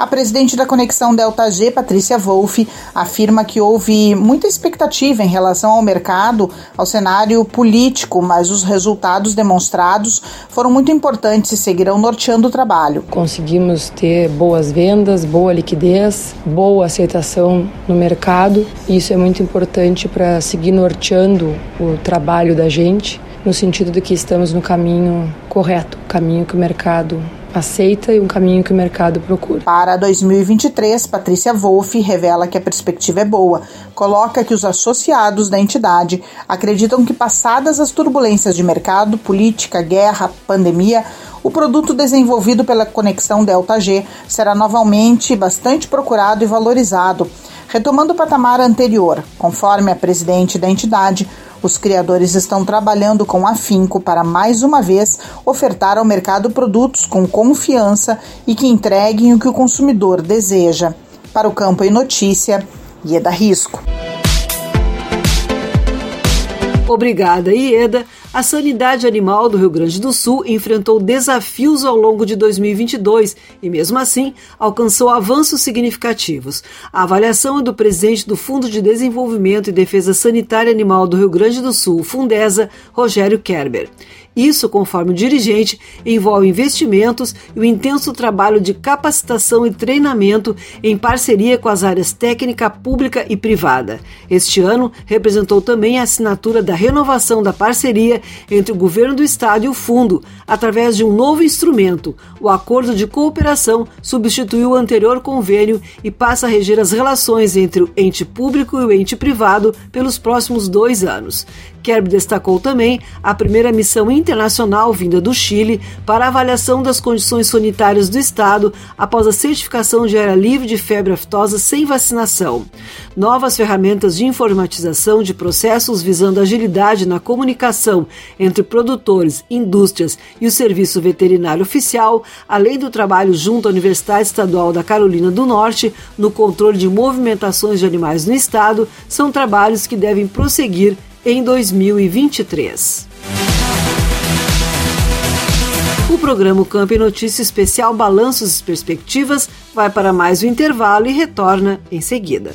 A presidente da Conexão Delta G, Patrícia Wolff, afirma que houve muita expectativa em relação ao mercado, ao cenário político, mas os resultados demonstrados foram muito importantes e seguirão norteando o trabalho. Conseguimos ter boas vendas, boa liquidez, boa aceitação no mercado. Isso é muito importante para seguir norteando o trabalho da gente no sentido de que estamos no caminho correto, caminho que o mercado aceita e um caminho que o mercado procura. Para 2023, Patrícia Wolff revela que a perspectiva é boa. Coloca que os associados da entidade acreditam que, passadas as turbulências de mercado, política, guerra, pandemia, o produto desenvolvido pela Conexão Delta G será novamente bastante procurado e valorizado, retomando o patamar anterior, conforme a presidente da entidade. Os criadores estão trabalhando com afinco para mais uma vez ofertar ao mercado produtos com confiança e que entreguem o que o consumidor deseja. Para o Campo e Notícia, Ieda Risco. Obrigada, Ieda. A sanidade animal do Rio Grande do Sul enfrentou desafios ao longo de 2022 e, mesmo assim, alcançou avanços significativos. A avaliação é do presidente do Fundo de Desenvolvimento e Defesa Sanitária Animal do Rio Grande do Sul, Fundesa, Rogério Kerber. Isso, conforme o dirigente, envolve investimentos e o intenso trabalho de capacitação e treinamento em parceria com as áreas técnica, pública e privada. Este ano representou também a assinatura da renovação da parceria entre o governo do estado e o fundo, através de um novo instrumento. O acordo de cooperação substituiu o anterior convênio e passa a reger as relações entre o ente público e o ente privado pelos próximos dois anos. Kerb destacou também a primeira missão internacional vinda do Chile para avaliação das condições sanitárias do Estado após a certificação de área livre de febre aftosa sem vacinação. Novas ferramentas de informatização de processos visando agilidade na comunicação entre produtores, indústrias e o Serviço Veterinário Oficial, além do trabalho junto à Universidade Estadual da Carolina do Norte no controle de movimentações de animais no Estado, são trabalhos que devem prosseguir em 2023. O programa Campo e Notícia Especial Balanços e Perspectivas vai para mais um intervalo e retorna em seguida.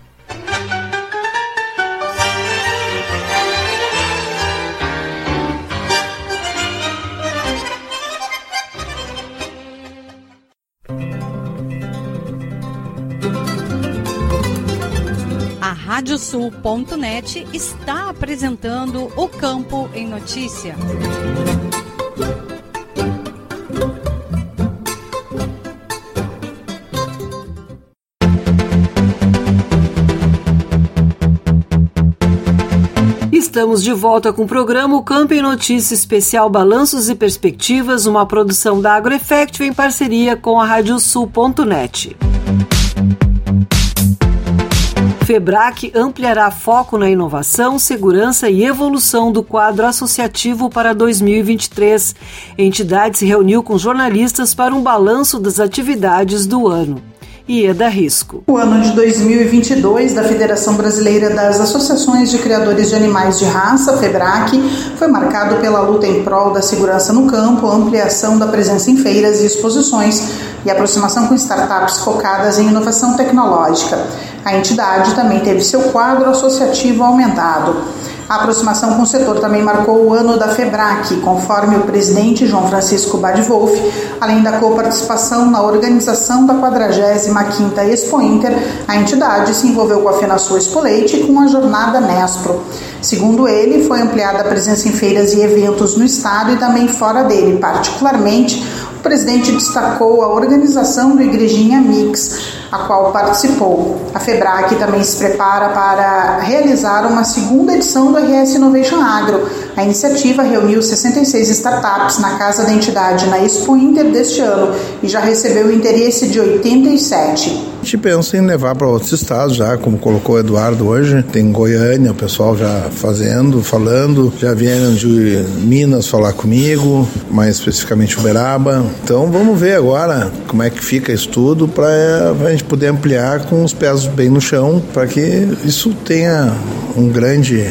Radiosul.net está apresentando o Campo em Notícia. Estamos de volta com o programa o Campo em Notícia Especial Balanços e Perspectivas, uma produção da AgroEffect em parceria com a Radiosul.net. FEBRAC ampliará foco na inovação, segurança e evolução do quadro associativo para 2023. A entidade se reuniu com jornalistas para um balanço das atividades do ano. Ieda Risco. O ano de 2022 da Federação Brasileira das Associações de Criadores de Animais de Raça, FEBRAC, foi marcado pela luta em prol da segurança no campo, ampliação da presença em feiras e exposições e aproximação com startups focadas em inovação tecnológica. A entidade também teve seu quadro associativo aumentado. A aproximação com o setor também marcou o ano da FEBRAC, conforme o presidente João Francisco Badwolf, além da coparticipação na organização da 45ª Expo Inter, a entidade se envolveu com a FenaSul Expo Leite e com a Jornada Nespro. Segundo ele, foi ampliada a presença em feiras e eventos no estado e também fora dele, particularmente o presidente destacou a organização do Igrejinha Mix, a qual participou. A FEBRAC também se prepara para realizar uma segunda edição do RS Innovation Agro. A iniciativa reuniu 66 startups na casa da entidade na Expo Inter deste ano e já recebeu o interesse de 87. A gente pensa em levar para outros estados já, como colocou o Eduardo hoje. Tem Goiânia, o pessoal já fazendo, falando. Já vieram de Minas falar comigo, mais especificamente Uberaba. Então vamos ver agora como é que fica isso tudo para a gente poder ampliar com os pés bem no chão, para que isso tenha um grande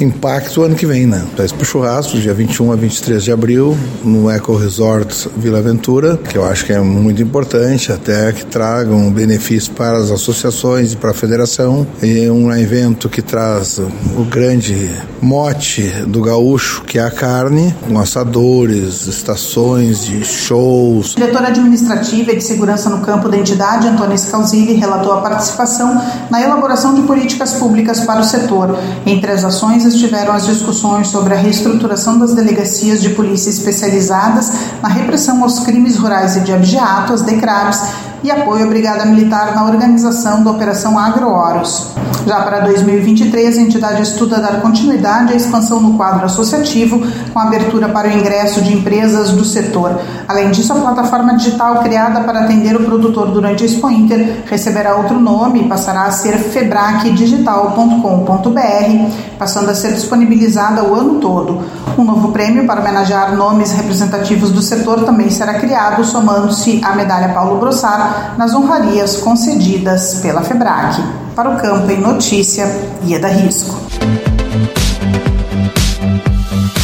impacto ano que vem, né? Tá para o churrasco, dia 21 a 23 de abril, no Eco Resort Vila Aventura, que eu acho que é muito importante, até que traga um benefício para as associações e para a federação. E um evento que traz o grande mote do gaúcho, que é a carne, com assadores, estações de shows. Diretora administrativa e de segurança no campo da entidade, Antônia Scalzilli, relatou a participação na elaboração de políticas públicas para o setor. Entre as ações estiveram as discussões sobre a reestruturação das delegacias de polícia especializadas na repressão aos crimes rurais e de abigeato, as DECRABs, e apoio à Brigada Militar na organização da Operação Agrooros. Já para 2023, a entidade estuda dar continuidade à expansão no quadro associativo, com abertura para o ingresso de empresas do setor. Além disso, a plataforma digital criada para atender o produtor durante a Expo Inter receberá outro nome e passará a ser febracdigital.com.br, passando a ser disponibilizada o ano todo. Um novo prêmio para homenagear nomes representativos do setor também será criado, somando-se à medalha Paulo Brossard nas honrarias concedidas pela FEBRAC. Para o Campo em Notícia, Ieda Risco.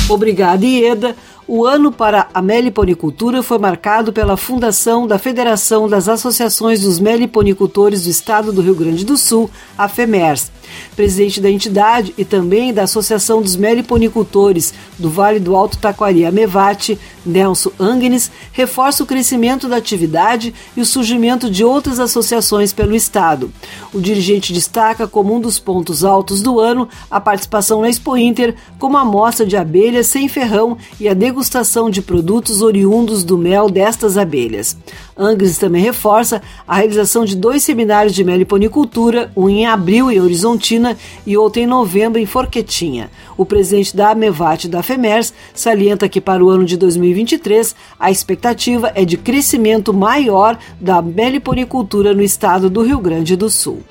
Obrigada, Ieda. O ano para a meliponicultura foi marcado pela fundação da Federação das Associações dos Meliponicultores do Estado do Rio Grande do Sul, a FEMERS. Presidente da entidade e também da Associação dos Meliponicultores do Vale do Alto Taquari, a Nelson Angenes, reforça o crescimento da atividade e o surgimento de outras associações pelo Estado. O dirigente destaca como um dos pontos altos do ano a participação na Expo Inter, como a mostra de abelhas sem ferrão e a degustação de produtos oriundos do mel destas abelhas. Angeles também reforça a realização de dois seminários de meliponicultura, um em abril em Horizontina e outro em novembro em Forquetinha. O presidente da Amevat da FEMERS salienta que para o ano de 2023 a expectativa é de crescimento maior da meliponicultura no estado do Rio Grande do Sul.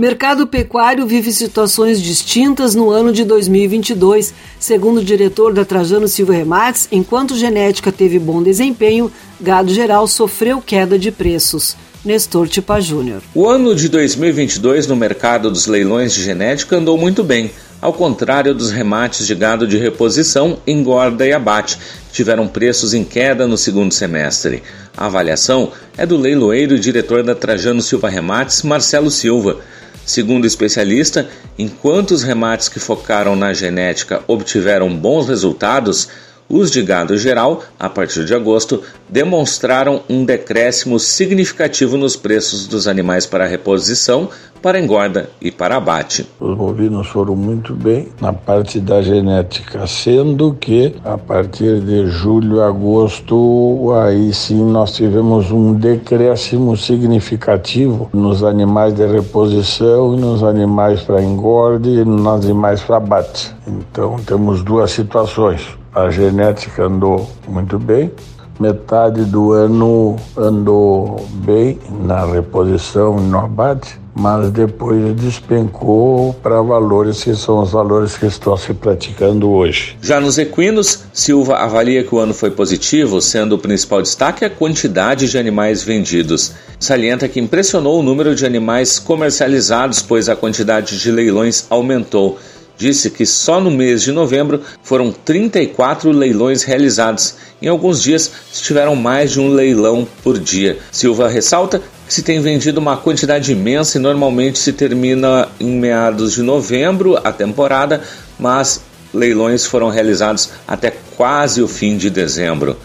Mercado pecuário vive situações distintas no ano de 2022. Segundo o diretor da Trajano Silva Remates, enquanto genética teve bom desempenho, gado geral sofreu queda de preços. Nestor Tipa Júnior. O ano de 2022 no mercado dos leilões de genética andou muito bem, ao contrário dos remates de gado de reposição, engorda e abate, tiveram preços em queda no segundo semestre. A avaliação é do leiloeiro e diretor da Trajano Silva Remates, Marcelo Silva. Segundo o especialista, enquanto os remates que focaram na genética obtiveram bons resultados, os de gado geral, a partir de agosto, demonstraram um decréscimo significativo nos preços dos animais para reposição, para engorda e para abate. Os bovinos foram muito bem na parte da genética, sendo que a partir de julho, agosto, aí sim nós tivemos um decréscimo significativo nos animais de reposição, nos animais para engorde e nos animais para abate. Então temos duas situações. A genética andou muito bem, metade do ano andou bem na reposição no abate, mas depois despencou para valores que são os valores que estão se praticando hoje. Já nos equinos, Silva avalia que o ano foi positivo, sendo o principal destaque a quantidade de animais vendidos. Salienta que impressionou o número de animais comercializados, pois a quantidade de leilões aumentou disse que só no mês de novembro foram 34 leilões realizados. Em alguns dias tiveram mais de um leilão por dia. Silva ressalta que se tem vendido uma quantidade imensa e normalmente se termina em meados de novembro a temporada, mas leilões foram realizados até quase o fim de dezembro.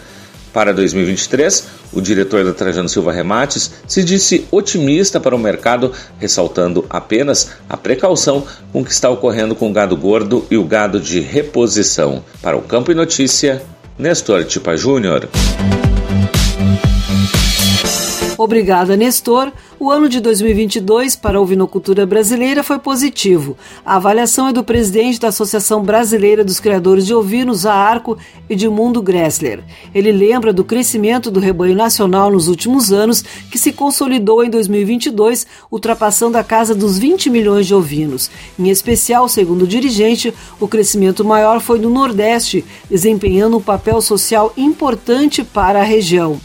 Para 2023, o diretor da Trajano Silva Remates se disse otimista para o mercado, ressaltando apenas a precaução com que está ocorrendo com o gado gordo e o gado de reposição. Para o Campo e Notícia, Nestor Tipa Júnior. Obrigada, Nestor. O ano de 2022 para a ovinocultura brasileira foi positivo. A avaliação é do presidente da Associação Brasileira dos Criadores de Ovinos, a Arco, Edmundo Gressler. Ele lembra do crescimento do rebanho nacional nos últimos anos, que se consolidou em 2022, ultrapassando a casa dos 20 milhões de ovinos. Em especial, segundo o dirigente, o crescimento maior foi no Nordeste, desempenhando um papel social importante para a região.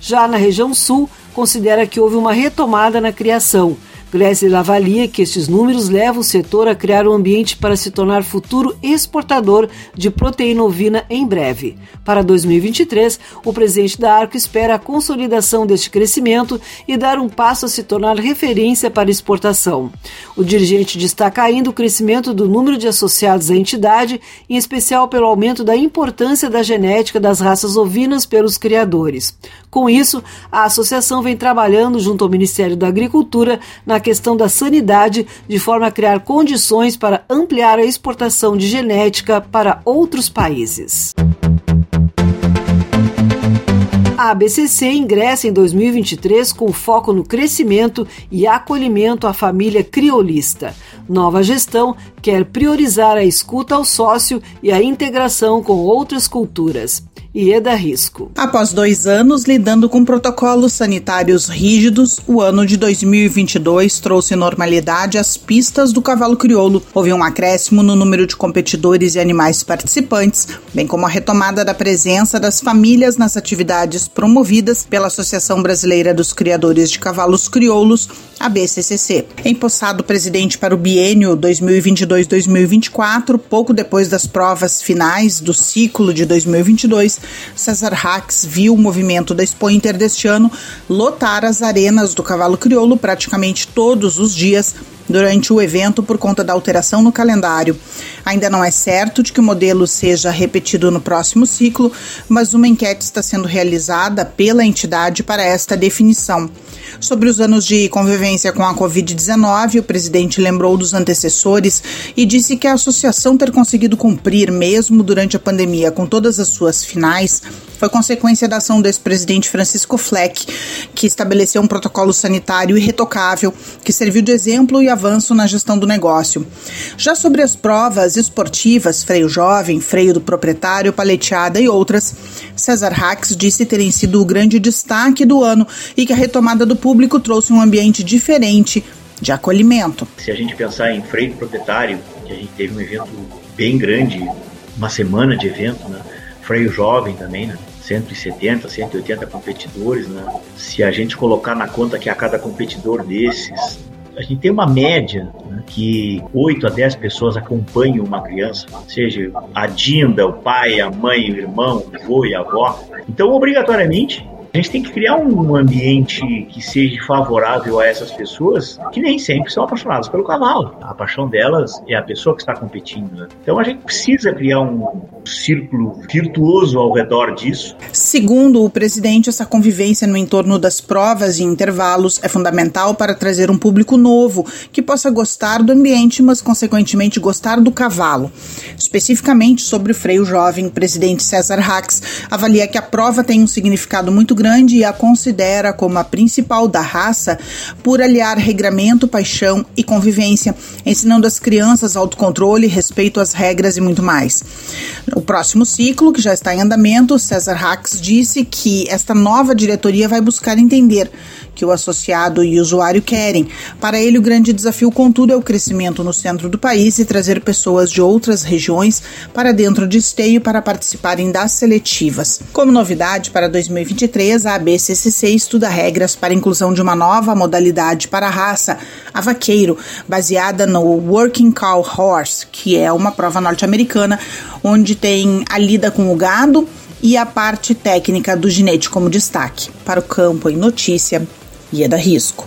Já na região Sul, considera que houve uma retomada na criação. Glessler avalia que estes números levam o setor a criar um ambiente para se tornar futuro exportador de proteína ovina em breve. Para 2023, o presidente da Arco espera a consolidação deste crescimento e dar um passo a se tornar referência para exportação. O dirigente destaca ainda o crescimento do número de associados à entidade, em especial pelo aumento da importância da genética das raças ovinas pelos criadores. Com isso, a associação vem trabalhando junto ao Ministério da Agricultura na questão da sanidade, de forma a criar condições para ampliar a exportação de genética para outros países. A ABCC ingressa em 2023 com foco no crescimento e acolhimento à família criolista. Nova gestão quer priorizar a escuta ao sócio e a integração com outras culturas. Ieda Risco. Após dois anos lidando com protocolos sanitários rígidos, o ano de 2022 trouxe normalidade às pistas do cavalo crioulo. Houve um acréscimo no número de competidores e animais participantes, bem como a retomada da presença das famílias nas atividades promovidas pela Associação Brasileira dos Criadores de Cavalos Crioulos, a BCCC. Empossado presidente para o biênio 2022-2024, pouco depois das provas finais do ciclo de 2022, César Hacks viu o movimento da Expo deste ano lotar as arenas do cavalo crioulo praticamente todos os dias durante o evento por conta da alteração no calendário. Ainda não é certo de que o modelo seja repetido no próximo ciclo, mas uma enquete está sendo realizada pela entidade para esta definição. Sobre os anos de convivência com a Covid-19, o presidente lembrou dos antecessores e disse que a associação ter conseguido cumprir, mesmo durante a pandemia, com todas as suas finais, foi consequência da ação do ex-presidente Francisco Fleck, que estabeleceu um protocolo sanitário irretocável que serviu de exemplo e avanço na gestão do negócio. Já sobre as provas esportivas, freio jovem, freio do proprietário, paleteada e outras, César Hacks disse terem sido o grande destaque do ano e que a retomada do público trouxe um ambiente diferente de acolhimento. Se a gente pensar em freio proprietário, que a gente teve um evento bem grande, uma semana de evento, né? freio jovem também, né? 170, 180 competidores, né? Se a gente colocar na conta que a cada competidor desses, a gente tem uma média né, que 8 a 10 pessoas acompanham uma criança, seja a Dinda, o pai, a mãe, o irmão, o avô e a avó. Então, obrigatoriamente, a gente tem que criar um ambiente que seja favorável a essas pessoas que nem sempre são apaixonadas pelo cavalo. A paixão delas é a pessoa que está competindo. Né? Então a gente precisa criar um círculo virtuoso ao redor disso. Segundo o presidente, essa convivência no entorno das provas e intervalos é fundamental para trazer um público novo que possa gostar do ambiente, mas consequentemente gostar do cavalo. Especificamente sobre o freio jovem, o presidente César Hacks avalia que a prova tem um significado muito grande Grande a considera como a principal da raça por aliar regramento, paixão e convivência, ensinando as crianças autocontrole, respeito às regras e muito mais. O próximo ciclo, que já está em andamento, César Hacks disse que esta nova diretoria vai buscar entender que o associado e o usuário querem. Para ele, o grande desafio, contudo, é o crescimento no centro do país e trazer pessoas de outras regiões para dentro de esteio para participarem das seletivas. Como novidade para 2023, a ABCCC estuda regras para a inclusão de uma nova modalidade para a raça, a vaqueiro, baseada no Working Cow Horse, que é uma prova norte-americana onde tem a lida com o gado e a parte técnica do ginete como destaque. Para o campo em notícia, Ieda Risco.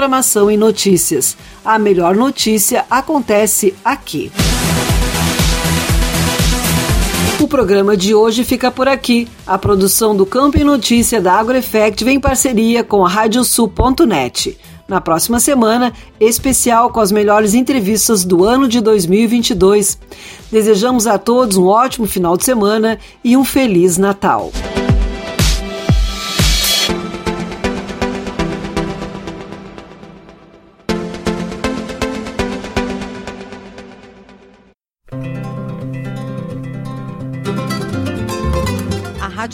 programação e notícias. A melhor notícia acontece aqui. O programa de hoje fica por aqui. A produção do Campo e Notícia da AgroEffect vem em parceria com a Radiosul.net. Na próxima semana, especial com as melhores entrevistas do ano de 2022. Desejamos a todos um ótimo final de semana e um Feliz Natal.